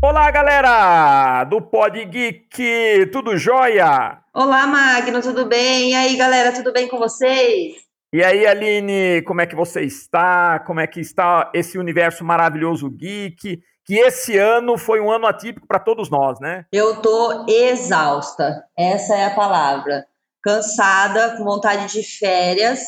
Olá, galera do Pod Geek, tudo jóia? Olá, Magno, tudo bem? E aí, galera, tudo bem com vocês? E aí, Aline, como é que você está? Como é que está esse universo maravilhoso geek? Que esse ano foi um ano atípico para todos nós, né? Eu tô exausta, essa é a palavra. Cansada, com vontade de férias,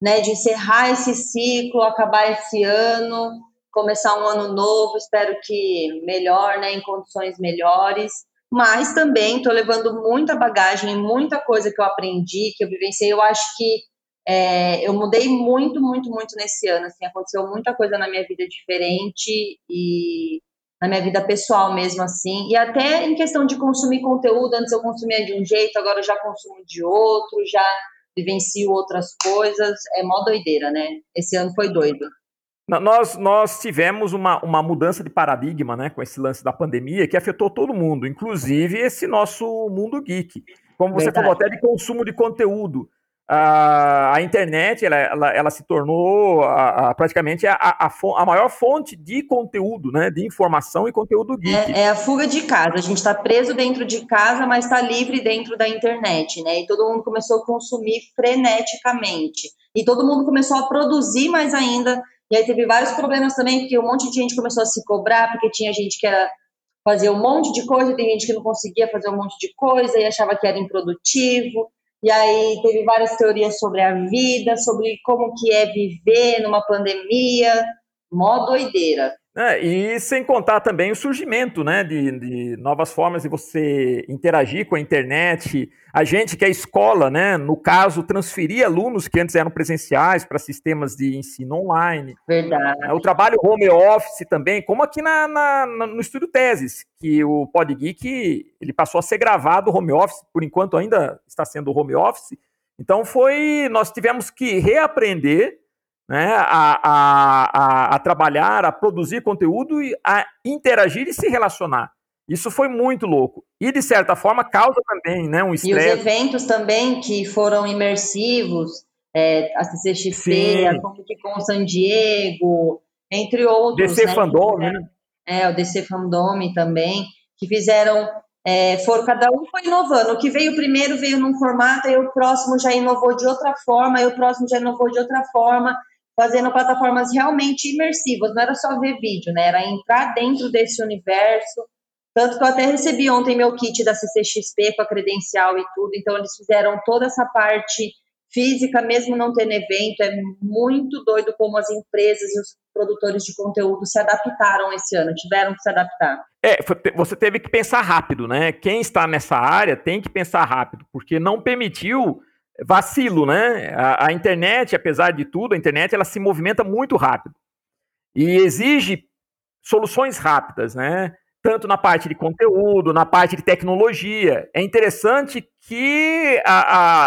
né? De encerrar esse ciclo, acabar esse ano começar um ano novo, espero que melhor, né, em condições melhores. Mas também estou levando muita bagagem, muita coisa que eu aprendi, que eu vivenciei. Eu acho que é, eu mudei muito, muito, muito nesse ano. Assim, aconteceu muita coisa na minha vida diferente e na minha vida pessoal mesmo assim. E até em questão de consumir conteúdo, antes eu consumia de um jeito, agora eu já consumo de outro, já vivencio outras coisas. É mó doideira, né? Esse ano foi doido. Nós, nós tivemos uma, uma mudança de paradigma né, com esse lance da pandemia que afetou todo mundo, inclusive esse nosso mundo geek. Como você Verdade. falou, até de consumo de conteúdo. A, a internet ela, ela, ela, se tornou a, a, praticamente a, maior fonte de conteúdo, né, de informação e conteúdo geek. É, é a fuga de casa. A gente está preso dentro de casa, mas está livre dentro da internet, né? E todo mundo começou a consumir freneticamente. E todo mundo começou a produzir mais ainda e aí teve vários problemas também, porque um monte de gente começou a se cobrar, porque tinha gente que era fazer um monte de coisa, tem gente que não conseguia fazer um monte de coisa e achava que era improdutivo. E aí teve várias teorias sobre a vida, sobre como que é viver numa pandemia, mó doideira. É, e sem contar também o surgimento né, de, de, novas formas de você interagir com a internet. A gente que é escola, né, no caso, transferir alunos que antes eram presenciais para sistemas de ensino online. Verdade. É, o trabalho home office também, como aqui na, na, no Estúdio Teses, que o PodGeek ele passou a ser gravado home office, por enquanto ainda está sendo home office. Então foi, nós tivemos que reaprender né, a, a, a, trabalhar, a produzir conteúdo e a interagir e se relacionar. Isso foi muito louco. E, de certa forma, causa também né, um estresse. E os eventos também que foram imersivos, é, a CCXP, Sim. a Comic Con San Diego, entre outros. DC né, Fandom, né? É, o DC Fandom também, que fizeram é, foram, cada um foi inovando. O que veio primeiro veio num formato, aí o próximo já inovou de outra forma, aí o próximo já inovou de outra forma fazendo plataformas realmente imersivas, não era só ver vídeo, né? Era entrar dentro desse universo. Tanto que eu até recebi ontem meu kit da CCXP com a credencial e tudo, então eles fizeram toda essa parte física, mesmo não tendo evento, é muito doido como as empresas e os produtores de conteúdo se adaptaram esse ano, tiveram que se adaptar. É, você teve que pensar rápido, né? Quem está nessa área tem que pensar rápido, porque não permitiu vacilo, né? A, a, internet, apesar de tudo, a internet ela se movimenta muito rápido e exige soluções rápidas, né? Tanto na parte de conteúdo, na parte de tecnologia. É interessante que a,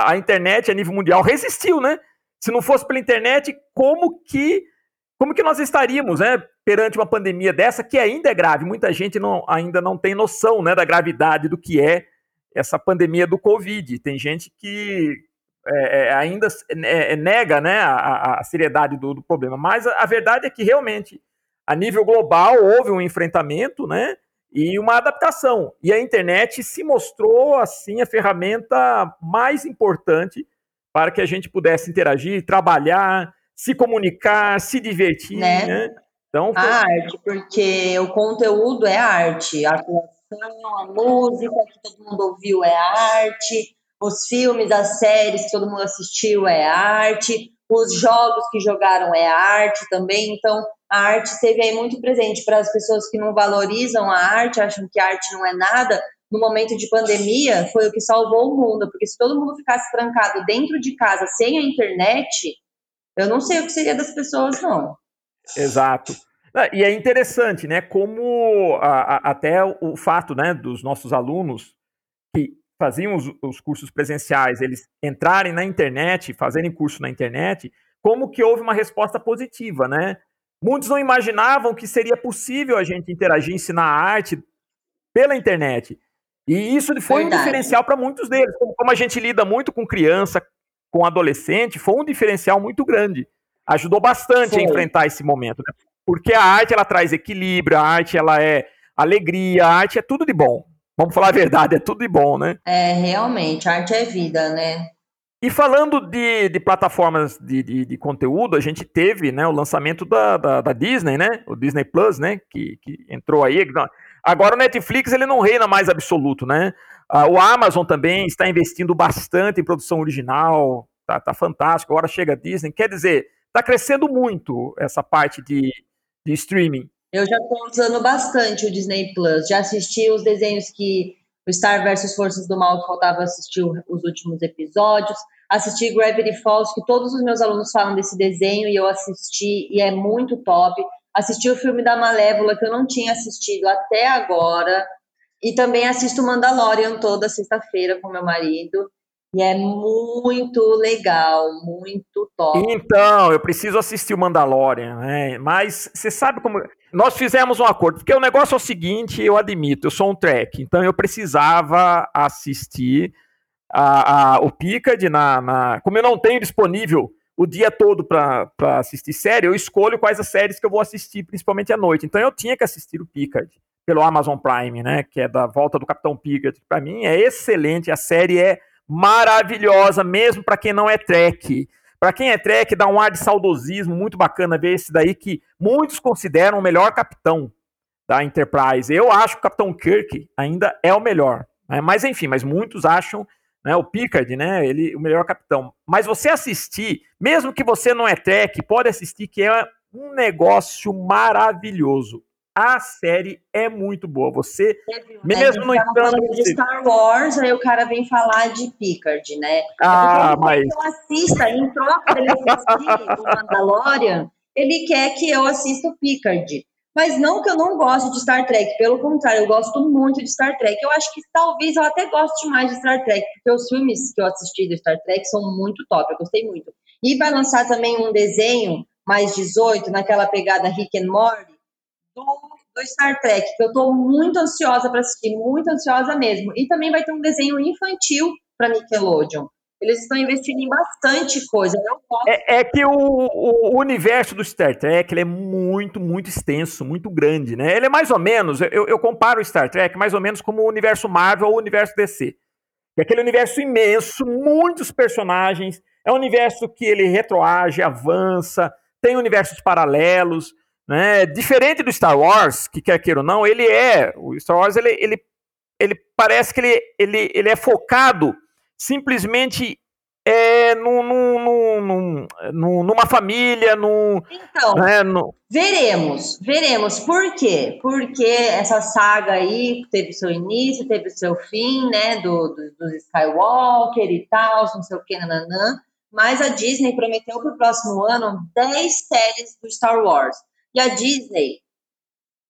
a, a internet a nível mundial resistiu, né? Se não fosse pela internet, como que como que nós estaríamos, né, perante uma pandemia dessa que ainda é grave? Muita gente não, ainda não tem noção, né, da gravidade do que é essa pandemia do Covid. Tem gente que é, é, ainda é, é, nega né, a, a seriedade do, do, problema. Mas a, a, verdade é que realmente, a nível global, houve um enfrentamento né, e uma adaptação. E a internet se mostrou assim a ferramenta mais importante para que a gente pudesse interagir, trabalhar, se comunicar, se divertir. Né? né? Então, foi... A arte, porque o conteúdo é arte, a atuação, a música que todo mundo ouviu é arte os filmes, as séries que todo mundo assistiu é arte, os jogos que jogaram é arte também. Então, a arte esteve aí muito presente para as pessoas que não valorizam a arte, acham que a arte não é nada. No momento de pandemia, foi o que salvou o mundo, porque se todo mundo ficasse trancado dentro de casa sem a internet, eu não sei o que seria das pessoas, não. Exato. E é interessante, né? Como a, a, até o fato né, dos nossos alunos que faziam os, os, cursos presenciais, eles entrarem na internet, fazerem curso na internet, como que houve uma resposta positiva, né? Muitos não imaginavam que seria possível a gente interagir, ensinar arte pela internet. E isso foi Verdade. um diferencial para muitos deles. Como, a gente lida muito com criança, com adolescente foi um diferencial muito grande. Ajudou bastante foi. a enfrentar esse momento, né? Porque a arte ela traz equilíbrio, a arte ela é alegria, a arte é tudo de bom. Vamos falar a verdade, é tudo de bom, né? É, realmente, arte é vida, né? E falando de, de plataformas de, de, de, conteúdo, a gente teve né, o lançamento da, da, da, Disney, né? O Disney Plus, né? Que, que entrou aí. Agora o Netflix ele não reina mais absoluto, né? Ah, o Amazon também está investindo bastante em produção original, tá, tá fantástico. Agora chega a Disney. Quer dizer, está crescendo muito essa parte de, de streaming. Eu já estou usando bastante o Disney Plus. Já assisti os desenhos que o Star vs Forças do Mal, que faltava assistir os últimos episódios. Assisti Gravity Falls, que todos os meus alunos falam desse desenho e eu assisti e é muito top. Assisti o filme da Malévola, que eu não tinha assistido até agora. E também assisto Mandalorian toda sexta-feira com meu marido. E é muito legal, muito top. Então, eu preciso assistir o Mandalorian, né? Mas você sabe como. Nós fizemos um acordo, porque o negócio é o seguinte, eu admito, eu sou um track, então eu precisava assistir a, a, o Picard na, na. Como eu não tenho disponível o dia todo para assistir série, eu escolho quais as séries que eu vou assistir, principalmente à noite. Então eu tinha que assistir o Picard pelo Amazon Prime, né? Que é da volta do Capitão Picard. Para mim é excelente, a série é maravilhosa, mesmo para quem não é Trek. Para quem é Trek, dá um ar de saudosismo muito bacana ver esse daí que muitos consideram o melhor capitão da Enterprise. Eu acho que o Capitão Kirk ainda é o melhor. Né? Mas enfim, mas muitos acham né, o Picard, né, ele o melhor capitão. Mas você assistir, mesmo que você não é Trek, pode assistir que é um negócio maravilhoso a série é muito boa. Você, é, mesmo no entanto. de Star Wars, aí o cara vem falar de Picard, né? É ah, é mas. eu assista, em troca dele assistir o Mandalorian, ele quer que eu assista o Picard. Mas não que eu não goste de Star Trek, pelo contrário, eu gosto muito de Star Trek. Eu acho que talvez eu até goste mais de Star Trek, porque os filmes que eu assisti de Star Trek são muito top, eu gostei muito. E vai lançar também um desenho mais 18, naquela pegada Rick and Morty, do, do Star Trek, que eu estou muito ansiosa para assistir, muito ansiosa mesmo. E também vai ter um desenho infantil para Nickelodeon. Eles estão investindo em bastante coisa. É, é, que o, o, universo do Star Trek é muito, muito extenso, muito grande, né? Ele é mais ou menos, eu, eu comparo o Star Trek mais ou menos como o universo Marvel ou o universo DC. É aquele universo imenso, muitos personagens, é um universo que ele retroage, avança, tem universos paralelos, né? Diferente do Star Wars, que quer queira ou não, ele é. O Star Wars ele, ele, ele parece que ele, ele, ele é focado simplesmente é, num, num, num, numa família, num. Então, né, no... veremos, veremos. Por quê? Porque essa saga aí teve seu início, teve seu fim, né? Do, do, do Skywalker e tal, não sei o que, nananã. Mas a Disney prometeu para o próximo ano 10 séries do Star Wars. E a Disney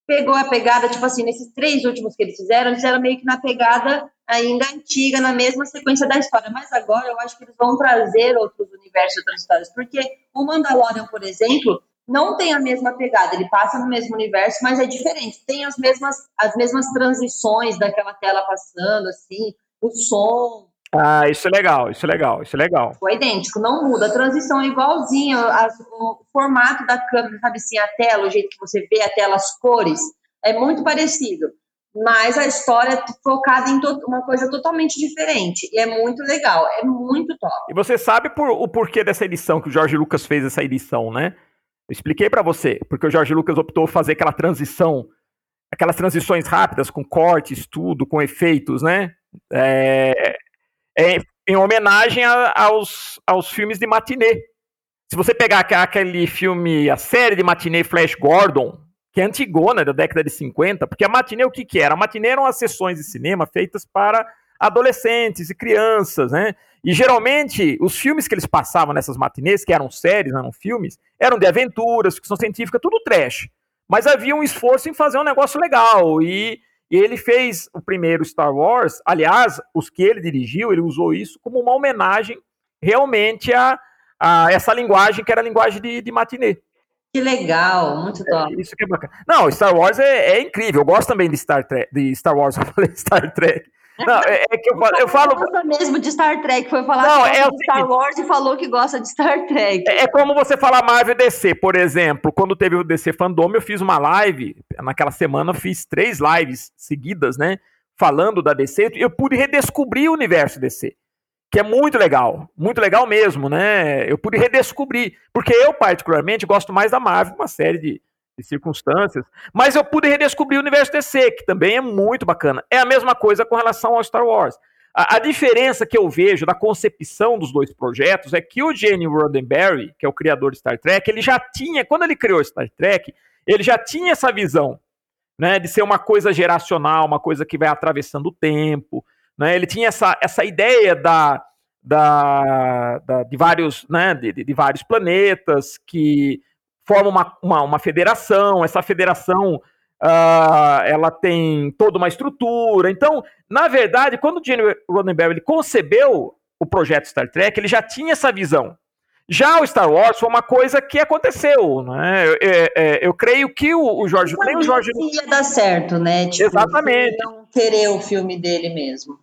pegou a pegada, tipo assim, nesses três últimos que eles fizeram, eles eram meio que na pegada ainda antiga, na mesma sequência da história. Mas agora eu acho que eles vão trazer outros universos, outras histórias. Porque o Mandalorian, por exemplo, não tem a mesma pegada. Ele passa no mesmo universo, mas é diferente. Tem as mesmas, as mesmas transições daquela tela passando, assim, o som, ah, isso é legal, isso é legal, isso é legal. Foi idêntico, não muda. A transição é igualzinha, o formato da câmera, sabe assim, a tela, o jeito que você vê a tela, as cores, é muito parecido. Mas a história é focada em uma coisa totalmente diferente. E é muito legal, é muito top. E você sabe por, o porquê dessa edição, que o Jorge Lucas fez essa edição, né? Eu expliquei para você, porque o Jorge Lucas optou fazer aquela transição, aquelas transições rápidas, com cortes, tudo, com efeitos, né? É, é, em homenagem a, aos, aos filmes de matinê. Se você pegar aquele filme, a série de matinê Flash Gordon, que é antigona, da década de 50, porque a matinê o que, que era? A matinê eram as sessões de cinema feitas para adolescentes e crianças, né? E geralmente os filmes que eles passavam nessas matinês, que eram séries, não eram filmes, eram de aventuras, ficção científica, tudo trash. Mas havia um esforço em fazer um negócio legal e e ele fez o primeiro Star Wars, aliás, os que ele dirigiu, ele usou isso como uma homenagem realmente a, a essa linguagem que era a linguagem de, de matinê. Que legal, muito é, top. É, isso que é bacana. Não, Star Wars é, é, incrível. Eu gosto também de Star Trek, de Star Wars, eu falei Star Trek. Não, é, é que eu, falo, eu falo. gosta mesmo de Star Trek, foi falar não, que é de Star Wars e falou que gosta de Star Trek. É, é como você falar Marvel DC, por exemplo. Quando teve o DC Fandom, eu fiz uma live. Naquela semana eu fiz três lives seguidas, né? Falando da DC, eu pude redescobrir o universo DC que é muito legal, muito legal mesmo, né? Eu pude redescobrir, porque eu particularmente gosto mais da Marvel, uma série de, circunstâncias, mas eu pude redescobrir o universo DC, que também é muito bacana. É a mesma coisa com relação ao Star Wars. A, a diferença que eu vejo da concepção dos dois projetos é que o Gene Roddenberry, que é o criador de Star Trek, ele já tinha, quando ele criou Star Trek, ele já tinha essa visão, né, de ser uma coisa geracional, uma coisa que vai atravessando o tempo, né? Ele tinha essa, essa ideia da, da, da de, vários, né, de, de, vários planetas que formam uma, uma, uma federação. Essa federação uh, ela tem toda uma estrutura. Então, na verdade, quando o Gene Roddenberry concebeu o projeto Star Trek, ele já tinha essa visão. Já o Star Wars foi uma coisa que aconteceu, né? Eu, eu, eu creio que o, o Jorge. Nem o Jorge. ia dar certo, né? Tipo, Exatamente. Não querer o filme dele mesmo.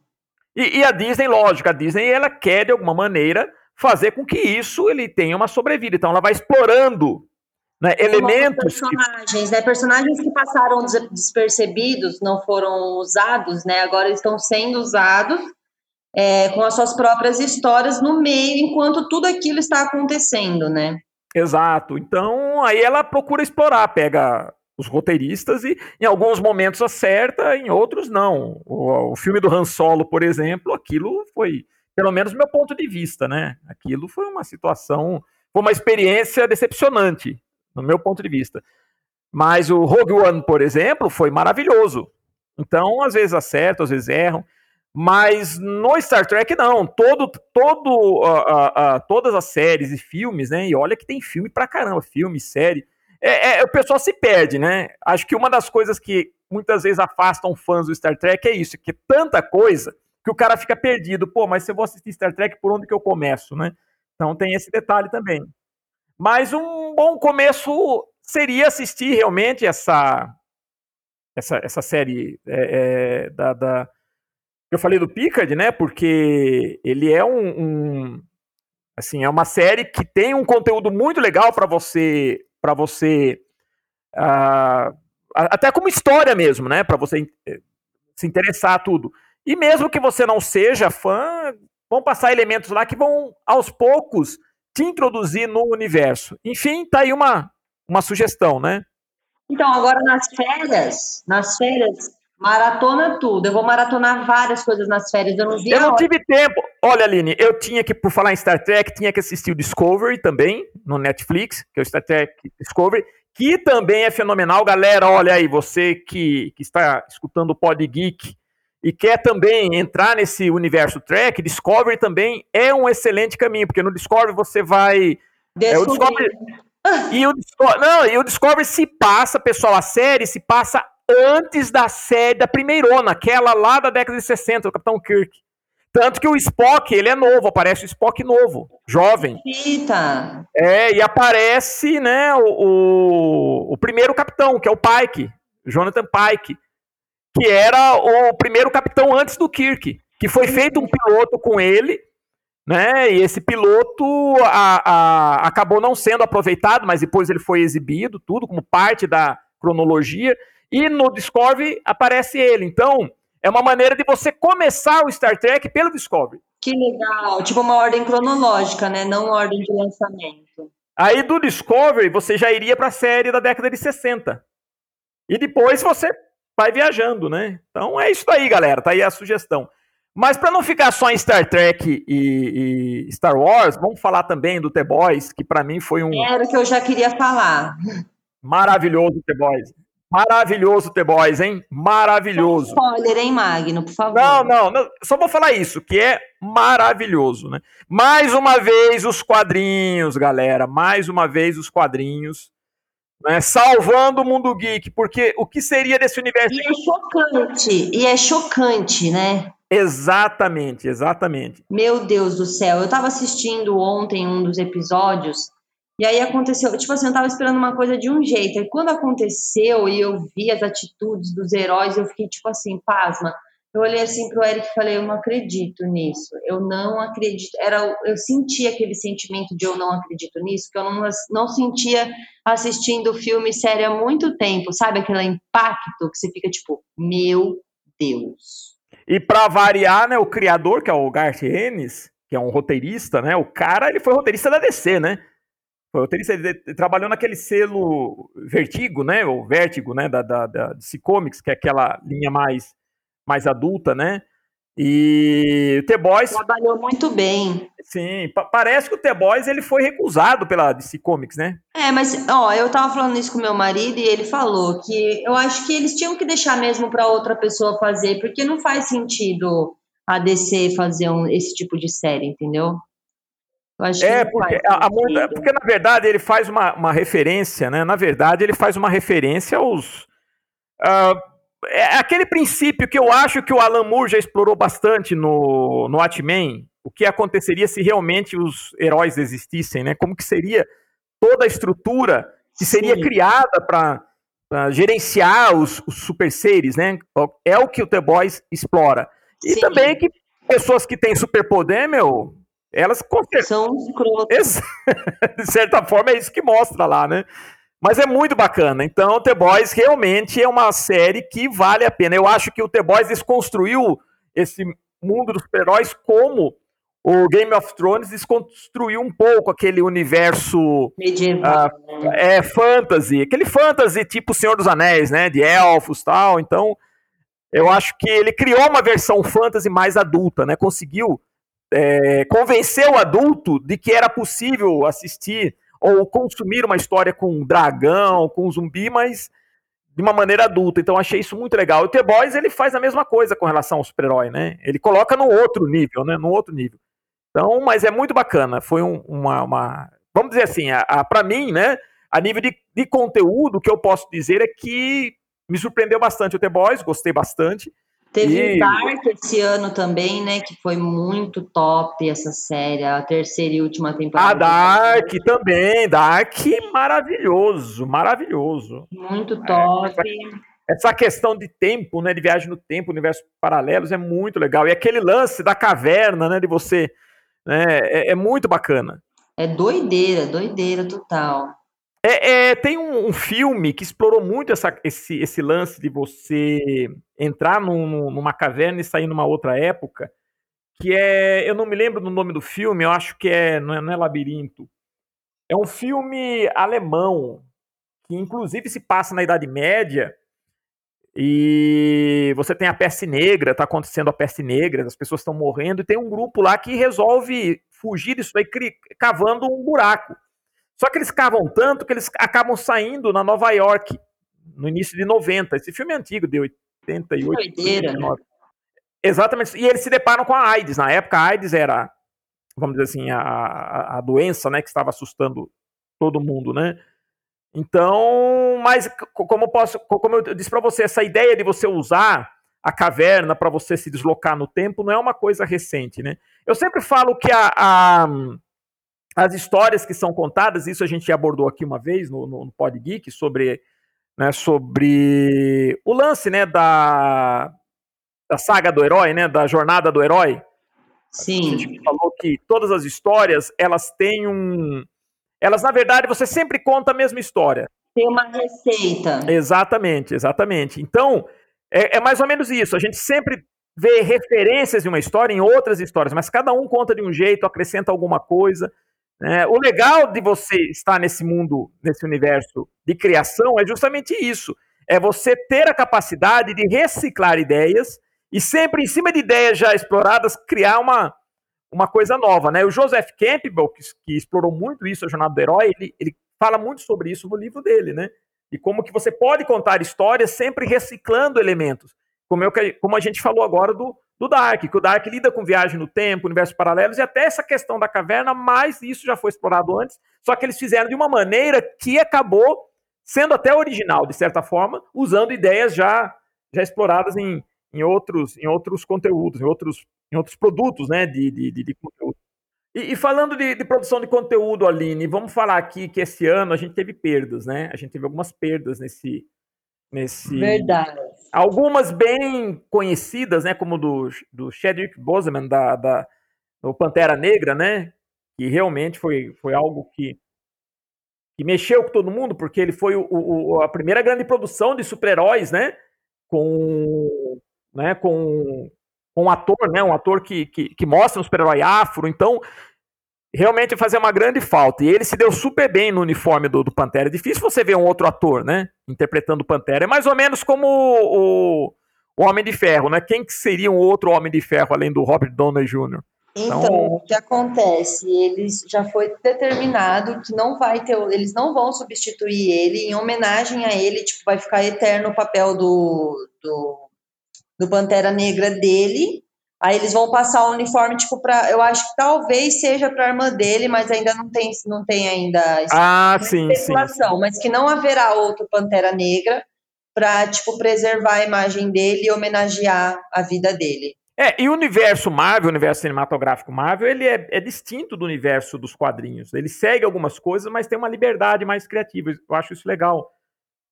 E, e, a Disney, lógico, a Disney ela quer de alguma maneira fazer com que isso ele tenha uma sobrevida. Então ela vai explorando né, elementos. Personagens, que... né? Personagens que passaram despercebidos, não foram usados, né? Agora estão sendo usados é, com as suas próprias histórias no meio, enquanto tudo aquilo está acontecendo, né? Exato. Então aí ela procura explorar, pega os roteiristas e em alguns momentos acerta, em outros não. O, o, filme do Han Solo, por exemplo, aquilo foi, pelo menos do meu ponto de vista, né? Aquilo foi uma situação, foi uma experiência decepcionante, no meu ponto de vista. Mas o Rogue One, por exemplo, foi maravilhoso. Então, às vezes acertam, às vezes erram. Mas no Star Trek, não. Todo, todo, uh, uh, uh, todas as séries e filmes, né? E olha que tem filme pra caramba, filme, série é, é, o pessoal se perde, né? Acho que uma das coisas que muitas vezes afastam fãs do Star Trek é isso, que é tanta coisa que o cara fica perdido. Pô, mas se eu vou assistir Star Trek, por onde que eu começo, né? Então tem esse detalhe também. Mas um bom começo seria assistir realmente essa essa, essa série é, é, da, da, eu falei do Picard, né? Porque ele é um, um assim é uma série que tem um conteúdo muito legal para você para você. Uh, até como história mesmo, né? Para você eh, se interessar a tudo. E mesmo que você não seja fã, vão passar elementos lá que vão, aos poucos, te introduzir no universo. Enfim, tá aí uma, uma sugestão, né? Então, agora nas férias, nas férias, Maratona tudo. Eu vou maratonar várias coisas nas férias. Eu não vi. Eu não tive tempo. Olha, Aline, eu tinha que, por falar em Star Trek, tinha que assistir o Discovery também, no Netflix, que é o Star Trek Discovery, que também é fenomenal. Galera, olha aí, você que, que está escutando o Pod Geek e quer também entrar nesse universo Trek, Discovery também é um excelente caminho, porque no Discovery você vai. É, o Discovery. e o, não, e o Discovery se passa, pessoal, a série se passa antes da série da primeirona, aquela lá da década de 60, do Capitão Kirk. Tanto que o Spock, ele é novo, aparece o Spock novo, jovem. Eita! É, e aparece, né, o, o, o primeiro capitão, que é o Pike, Jonathan Pike, que era o primeiro capitão antes do Kirk, que foi feito um piloto com ele, né, e esse piloto a, a, acabou não sendo aproveitado, mas depois ele foi exibido, tudo como parte da cronologia, e no Discovery aparece ele. Então, é uma maneira de você começar o Star Trek pelo Discovery. Que legal, tipo uma ordem cronológica, né? Não ordem de lançamento. Aí do Discovery você já iria para a série da década de 60. E depois você vai viajando, né? Então é isso aí, galera. Tá aí a sugestão. Mas para não ficar só em Star Trek e, e, Star Wars, vamos falar também do The Boys, que para mim foi um. Era o que eu já queria falar. Maravilhoso The Boys. Maravilhoso The Boys, hein? Maravilhoso. Spoiler, hein, Magno, por favor. Não, não, não, só vou falar isso, que é maravilhoso, né? Mais uma vez os quadrinhos, galera. Mais uma vez os quadrinhos. Né? Salvando o mundo geek, porque o que seria desse universo? E é chocante, e é chocante, né? Exatamente, exatamente. Meu Deus do céu, eu tava assistindo ontem um dos episódios e aí aconteceu, tipo assim, eu tava esperando uma coisa de um jeito. E quando aconteceu e eu vi as atitudes dos heróis, eu fiquei tipo assim, pasma. Eu olhei assim pro Eric e falei, eu não acredito nisso. Eu não acredito. Era, eu sentia aquele sentimento de eu não acredito nisso, que eu não, não sentia assistindo filme série há muito tempo, sabe? Aquele impacto que você fica tipo, meu Deus. E para variar, né, o criador, que é o Garth Ennis, que é um roteirista, né? O cara, ele foi roteirista da DC, né? Foi roteirista, ele trabalhou naquele selo Vertigo, né? O Vértigo, né? Da, da, da DC Comics, que é aquela linha mais mais adulta, né? E o The Boys trabalhou muito bem. Sim, parece que o The Boys ele foi recusado pela DC Comics, né? É, mas ó, eu tava falando isso com meu marido e ele falou que eu acho que eles tinham que deixar mesmo para outra pessoa fazer, porque não faz sentido a DC fazer um, esse tipo de série, entendeu? é, porque, a, a, porque na verdade ele faz uma, uma referência, né? Na verdade, ele faz uma referência aos. Uh, é aquele princípio que eu acho que o Alan Moore já explorou bastante no, no Watchmen, o que aconteceria se realmente os heróis existissem, né? Como que seria toda a estrutura que seria Sim. criada para gerenciar os, os, super seres, né? É o que o The Boys explora. E Sim. também que pessoas que têm superpoder, meu, elas são escrotas. De certa forma é isso que mostra lá, né? Mas é muito bacana. Então, The Boys realmente é uma série que vale a pena. Eu acho que o The Boys desconstruiu esse mundo dos super-heróis como o Game of Thrones desconstruiu um pouco aquele universo medieval, uh, é fantasy, aquele fantasy tipo Senhor dos Anéis, né, de elfos, tal. Então, eu acho que ele criou uma versão fantasy mais adulta, né? Conseguiu é, convencer o adulto de que era possível assistir ou consumir uma história com um dragão, com um zumbi, mas de uma maneira adulta. Então achei isso muito legal. O The Boys ele faz a mesma coisa com relação ao super-herói, né? Ele coloca no outro nível, né? No outro nível. Então, mas é muito bacana. Foi um, uma, uma, vamos dizer assim, a, a para mim, né? A nível de, de conteúdo, o que eu posso dizer é que me surpreendeu bastante o The Boys, gostei bastante. Teve e... Dark esse ano também, né? Que foi muito top essa série, a terceira e última temporada. A Dark também, Dark maravilhoso, maravilhoso. Muito top. É, essa, essa, questão de tempo, né? De viagem no tempo, universos paralelos, é muito legal. E aquele lance da caverna, né? De você. Né, é, é muito bacana. É doideira, doideira total. É, é, tem um, um, filme que explorou muito essa, esse, esse, lance de você entrar num, numa caverna e sair numa outra época, que é, eu não me lembro do nome do filme, eu acho que é não, é, não é Labirinto. É um filme alemão, que inclusive se passa na Idade Média, e você tem a peste negra, está acontecendo a peste negra, as pessoas estão morrendo, e tem um grupo lá que resolve fugir disso aí, cavando um buraco. Só que eles cavam tanto que eles acabam saindo na Nova York, no início de 90. Esse filme é antigo, de 88. Doideira, né? Exatamente. E eles se deparam com a AIDS. Na época, a AIDS era, vamos dizer assim, a, a doença né, que estava assustando todo mundo, né? Então, mas como, posso, como eu disse para você, essa ideia de você usar a caverna para você se deslocar no tempo não é uma coisa recente, né? Eu sempre falo que a, a as histórias que são contadas, isso a gente abordou aqui uma vez no, no, no Pod Geek, sobre, né, sobre o lance né, da, da saga do herói, né, da jornada do herói. Sim. A gente falou que todas as histórias, elas têm um... Elas, na verdade, você sempre conta a mesma história. Tem uma receita. Exatamente, exatamente. Então, é, é mais ou menos isso. A gente sempre vê referências de uma história em outras histórias, mas cada um conta de um jeito, acrescenta alguma coisa. É, o legal de você estar nesse mundo, nesse universo de criação, é justamente isso. É você ter a capacidade de reciclar ideias e sempre, em cima de ideias já exploradas, criar uma, uma coisa nova. Né? O Joseph Campbell, que, que explorou muito isso, a Jornada do Herói, ele, ele fala muito sobre isso no livro dele, né? E como que você pode contar histórias sempre reciclando elementos. Como, eu, como a gente falou agora do, do Dark, que o Dark lida com viagem no tempo, universos paralelos e até essa questão da caverna, mas isso já foi explorado antes, só que eles fizeram de uma maneira que acabou sendo até original, de certa forma, usando ideias já, já exploradas em, em, outros, em outros conteúdos, em outros, em outros produtos né, de, de, de, de conteúdo. E, e falando de, de, produção de conteúdo, Aline, vamos falar aqui que esse ano a gente teve perdas, né? A gente teve algumas perdas nesse, Nesse... Verdade. Algumas bem conhecidas, né? Como do, do Chadwick Boseman, da, da, do Pantera Negra, né? Que realmente foi, foi algo que, que mexeu com todo mundo, porque ele foi o, o a primeira grande produção de super-heróis, né? Com, né, com, com um ator, né? Um ator que, que, que mostra um super-herói afro. Então, realmente fazer uma grande falta. E ele se deu super bem no uniforme do, do Pantera. É difícil você ver um outro ator, né? Interpretando o Pantera. É mais ou menos como o, o Homem de Ferro, né? Quem que seria um outro Homem de Ferro além do Robert Downey Jr.? Então, então, o que acontece? Eles já foi determinado que não vai ter, eles não vão substituir ele em homenagem a ele, tipo, vai ficar eterno o papel do, do, do Pantera Negra dele, Aí eles vão passar o uniforme, tipo, para. Eu acho que talvez seja para a irmã dele, mas ainda não tem, não tem ainda ah, sim, especulação. Sim. Mas que não haverá outro Pantera Negra para, tipo, preservar a imagem dele e homenagear a vida dele. É, e o universo Marvel, o universo cinematográfico Marvel, ele é, é distinto do universo dos quadrinhos. Ele segue algumas coisas, mas tem uma liberdade mais criativa. Eu acho isso legal,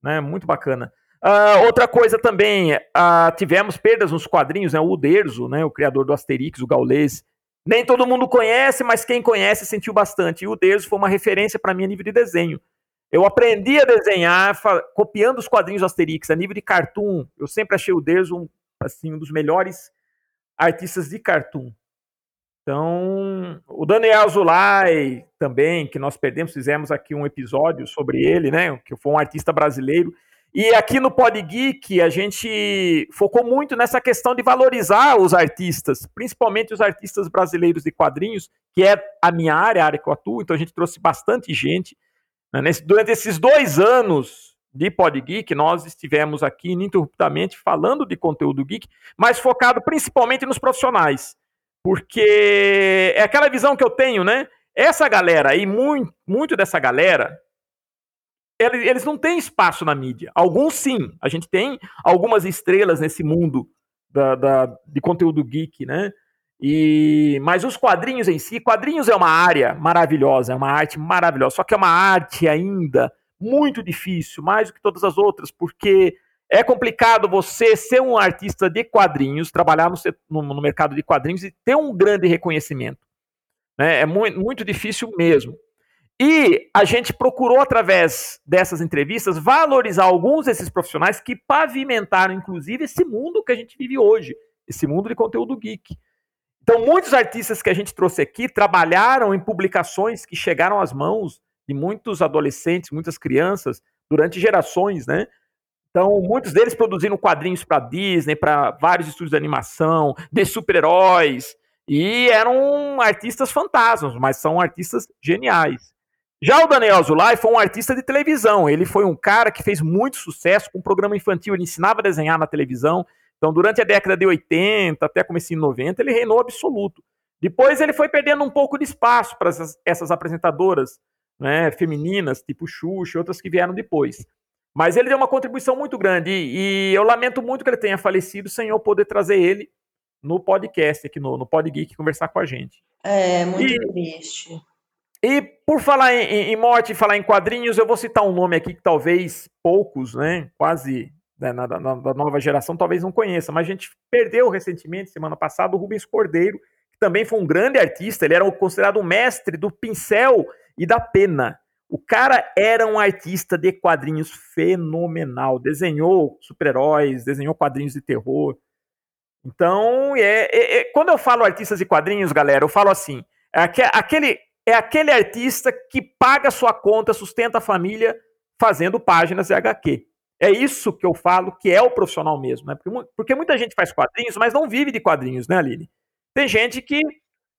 né? Muito bacana. Uh, outra coisa também, uh, tivemos perdas nos quadrinhos, né? O Uderzo, né? O criador do Asterix, o gaulês. Nem todo mundo conhece, mas quem conhece sentiu bastante. E o Uderzo foi uma referência para mim a nível de desenho. Eu aprendi a desenhar copiando os quadrinhos do Asterix, a nível de cartoon. Eu sempre achei o Uderzo um, assim, um dos melhores artistas de cartoon. Então, o Daniel Zulay também, que nós perdemos, fizemos aqui um episódio sobre ele, né? Que foi um artista brasileiro e aqui no Pod Geek a gente focou muito nessa questão de valorizar os artistas, principalmente os artistas brasileiros de quadrinhos, que é a minha área, a área que eu atuo, então a gente trouxe bastante gente. Né? Nesse, durante esses dois anos de Pod Geek, nós estivemos aqui ininterruptamente falando de conteúdo geek, mas focado principalmente nos profissionais. Porque é aquela visão que eu tenho, né? Essa galera e muito, muito dessa galera eles não têm espaço na mídia. Alguns sim. A gente tem algumas estrelas nesse mundo da, da, de conteúdo geek, né? E, mas os quadrinhos em si, quadrinhos é uma área maravilhosa, é uma arte maravilhosa, só que é uma arte ainda muito difícil, mais do que todas as outras, porque é complicado você ser um artista de quadrinhos, trabalhar no, no, no mercado de quadrinhos e ter um grande reconhecimento. Né? É muito, muito difícil mesmo. E a gente procurou, através dessas entrevistas, valorizar alguns desses profissionais que pavimentaram, inclusive, esse mundo que a gente vive hoje, esse mundo de conteúdo geek. Então, muitos artistas que a gente trouxe aqui trabalharam em publicações que chegaram às mãos de muitos adolescentes, muitas crianças, durante gerações, né? Então, muitos deles produziram quadrinhos para Disney, para vários estúdios de animação, de super-heróis, e eram artistas fantasmas, mas são artistas geniais. Já o Daniel Zulay foi um artista de televisão. Ele foi um cara que fez muito sucesso com um programa infantil. Ele ensinava a desenhar na televisão. Então, durante a década de 80 até comecinho de 90, ele reinou absoluto. Depois ele foi perdendo um pouco de espaço para essas, essas apresentadoras né, femininas, tipo Xuxa e outras que vieram depois. Mas ele deu uma contribuição muito grande e, e eu lamento muito que ele tenha falecido sem eu poder trazer ele no podcast aqui no, no Pod Geek conversar com a gente. É, muito e, triste. E por falar em, em morte, falar em quadrinhos, eu vou citar um nome aqui que talvez poucos, né, quase né, na, na, da nova geração, talvez não conheça, mas a gente perdeu recentemente, semana passada, o Rubens Cordeiro, que também foi um grande artista, ele era considerado um mestre do pincel e da pena. O cara era um artista de quadrinhos fenomenal, desenhou super-heróis, desenhou quadrinhos de terror. Então, é, é, é, quando eu falo artistas de quadrinhos, galera, eu falo assim, é aquele é aquele artista que paga sua conta, sustenta a família fazendo páginas de HQ. É isso que eu falo que é o profissional mesmo, né? Porque, porque muita gente faz quadrinhos, mas não vive de quadrinhos, né, Aline? Tem gente que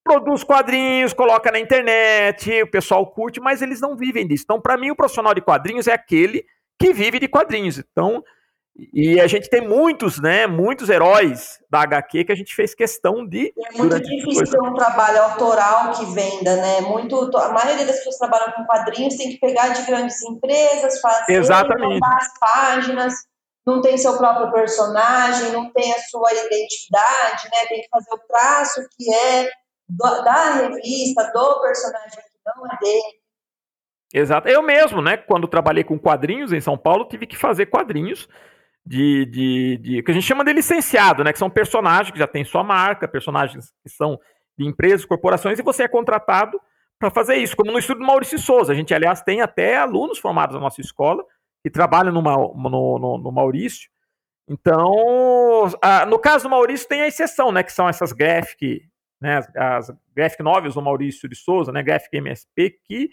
produz quadrinhos, coloca na internet, o pessoal curte, mas eles não vivem disso. Então, para mim, o profissional de quadrinhos é aquele que vive de quadrinhos. Então, e a gente tem muitos, né? Muitos heróis da HQ que a gente fez questão de. É muito difícil ter um trabalho autoral que venda, né? Muito, a maioria das pessoas que trabalham com quadrinhos tem que pegar de grandes empresas, fazer Exatamente. as páginas, não tem seu próprio personagem, não tem a sua identidade, né? Tem que fazer o traço que é do, da revista, do personagem que não é dele. Exato. Eu mesmo, né? Quando trabalhei com quadrinhos em São Paulo, tive que fazer quadrinhos de, de, de, que a gente chama de licenciado, né? Que são personagens que já têm sua marca, personagens que são de empresas, corporações, e você é contratado para fazer isso, como no estudo do Maurício Souza. A gente, aliás, tem até alunos formados na nossa escola que trabalham no, no, no, no Maurício. Então, a, no caso do Maurício, tem a exceção, né? Que são essas graphic, né? As, as graphic novels do Maurício de Souza, né? Graphic MSP, que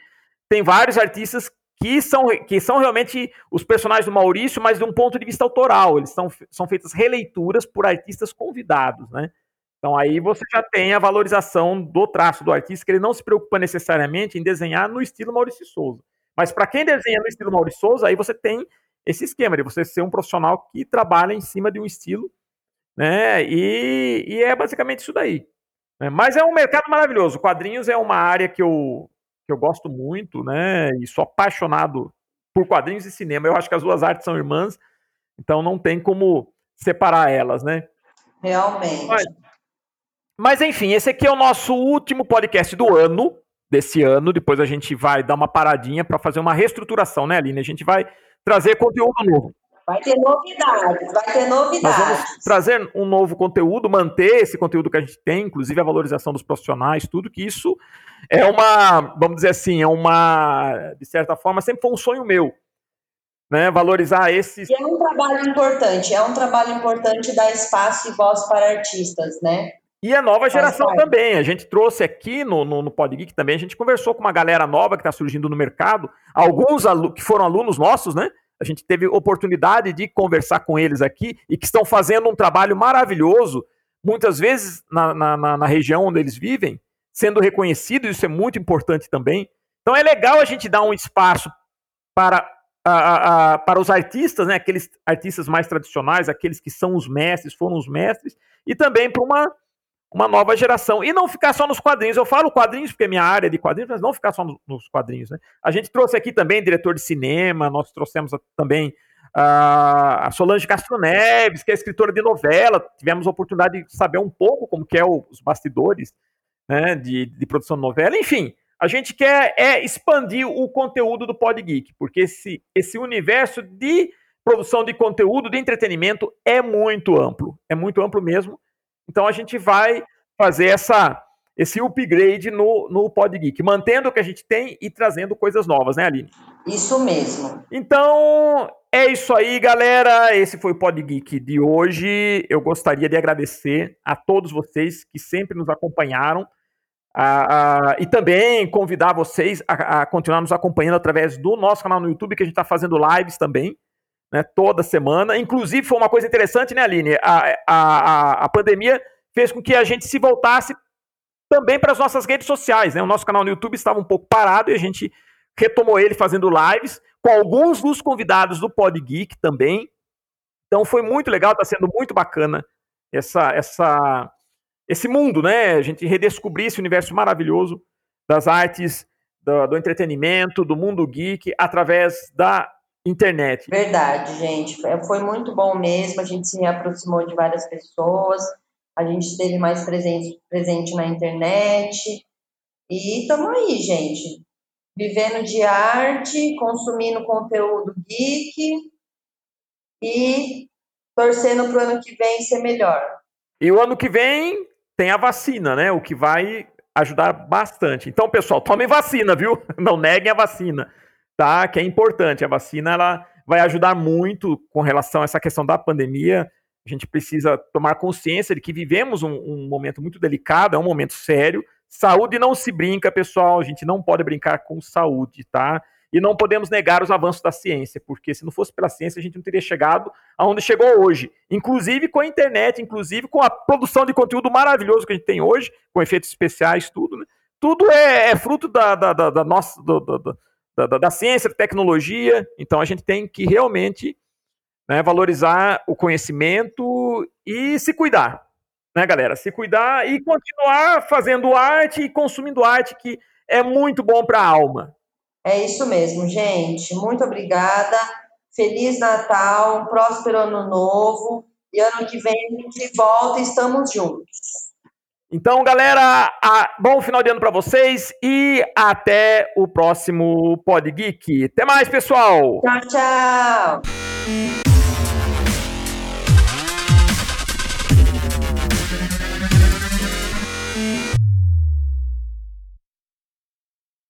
tem vários artistas que são, que são realmente os personagens do Maurício, mas de um ponto de vista autoral. Eles são, são feitas releituras por artistas convidados, né? Então aí você já tem a valorização do traço do artista, que ele não se preocupa necessariamente em desenhar no estilo Maurício Souza. Mas para quem desenha no estilo Maurício Souza, aí você tem esse esquema de você ser um profissional que trabalha em cima de um estilo, né? E, e é basicamente isso daí. Né? Mas é um mercado maravilhoso. Quadrinhos é uma área que eu, que eu gosto muito, né? E sou apaixonado por quadrinhos e cinema. Eu acho que as duas artes são irmãs, então não tem como separar elas, né? Realmente. Mas, mas enfim, esse aqui é o nosso último podcast do ano, desse ano. Depois a gente vai dar uma paradinha para fazer uma reestruturação, né, Aline? A gente vai trazer conteúdo novo. Vai ter novidades, vai ter novidades. Nós vamos trazer um novo conteúdo, manter esse conteúdo que a gente tem, inclusive a valorização dos profissionais, tudo que isso é uma, vamos dizer assim, é uma, de certa forma, sempre foi um sonho meu. Né, valorizar esses. E é um trabalho importante, é um trabalho importante dar espaço e voz para artistas, né? E a nova geração também. A gente trouxe aqui no, no, no PodGeek também, a gente conversou com uma galera nova que está surgindo no mercado, alguns que foram alunos nossos, né? A gente teve oportunidade de conversar com eles aqui e que estão fazendo um trabalho maravilhoso, muitas vezes na, na, na região onde eles vivem, sendo reconhecidos, isso é muito importante também. Então é legal a gente dar um espaço para, a, a, para os artistas, né, aqueles artistas mais tradicionais, aqueles que são os mestres, foram os mestres, e também para uma, uma nova geração. E não ficar só nos quadrinhos. Eu falo quadrinhos porque é minha área de quadrinhos, mas não ficar só nos quadrinhos. Né? A gente trouxe aqui também diretor de cinema, nós trouxemos também a Solange Castro Neves, que é escritora de novela. Tivemos a oportunidade de saber um pouco como que é os bastidores né, de, de produção de novela. Enfim, a gente quer é expandir o conteúdo do Pod Geek, porque esse, esse universo de produção de conteúdo, de entretenimento, é muito amplo. É muito amplo mesmo. Então a gente vai fazer essa, esse upgrade no, no Pod Geek, mantendo o que a gente tem e trazendo coisas novas, né, Aline? Isso mesmo. Então, é isso aí, galera. Esse foi o Pod Geek de hoje. Eu gostaria de agradecer a todos vocês que sempre nos acompanharam. e também convidar vocês a, a, continuar nos acompanhando através do nosso canal no YouTube, que a gente está fazendo lives também né, toda semana. Inclusive, foi uma coisa interessante, né, Aline? A, a, a pandemia fez com que a gente se voltasse também para as nossas redes sociais. Né? O nosso canal no YouTube estava um pouco parado e a gente retomou ele fazendo lives com alguns dos convidados do Pod Geek também. Então foi muito legal, está sendo muito bacana essa, essa, esse mundo, né? A gente redescobrir esse universo maravilhoso das artes, do, do entretenimento, do mundo geek, através da internet. Verdade, gente. Foi muito bom mesmo. A gente se aproximou de várias pessoas. A gente esteve mais presente, presente na internet. E estamos aí, gente. Vivendo de arte, consumindo conteúdo geek e torcendo para o ano que vem ser melhor. E o ano que vem tem a vacina, né? O que vai ajudar bastante. Então, pessoal, tomem vacina, viu? Não neguem a vacina tá? Que é importante. A vacina ela vai ajudar muito com relação a essa questão da pandemia. A gente precisa tomar consciência de que vivemos um, um momento muito delicado, é um momento sério. Saúde não se brinca, pessoal. A gente não pode brincar com saúde, tá? E não podemos negar os avanços da ciência, porque se não fosse pela ciência, a gente não teria chegado aonde chegou hoje. Inclusive com a internet, inclusive com a produção de conteúdo maravilhoso que a gente tem hoje, com efeitos especiais, tudo, né? Tudo é, é fruto da, da, da, da nossa, do, do, da, da, da ciência, da tecnologia. Então a gente tem que realmente né, valorizar o conhecimento e se cuidar, né, galera? Se cuidar e continuar fazendo arte e consumindo arte, que é muito bom para a alma. É isso mesmo, gente. Muito obrigada. Feliz Natal, próspero ano novo. E ano que vem gente volta estamos juntos. Então, galera, a, bom final de ano para vocês e até o próximo Pod Geek. Até mais, pessoal. Tchau, tchau.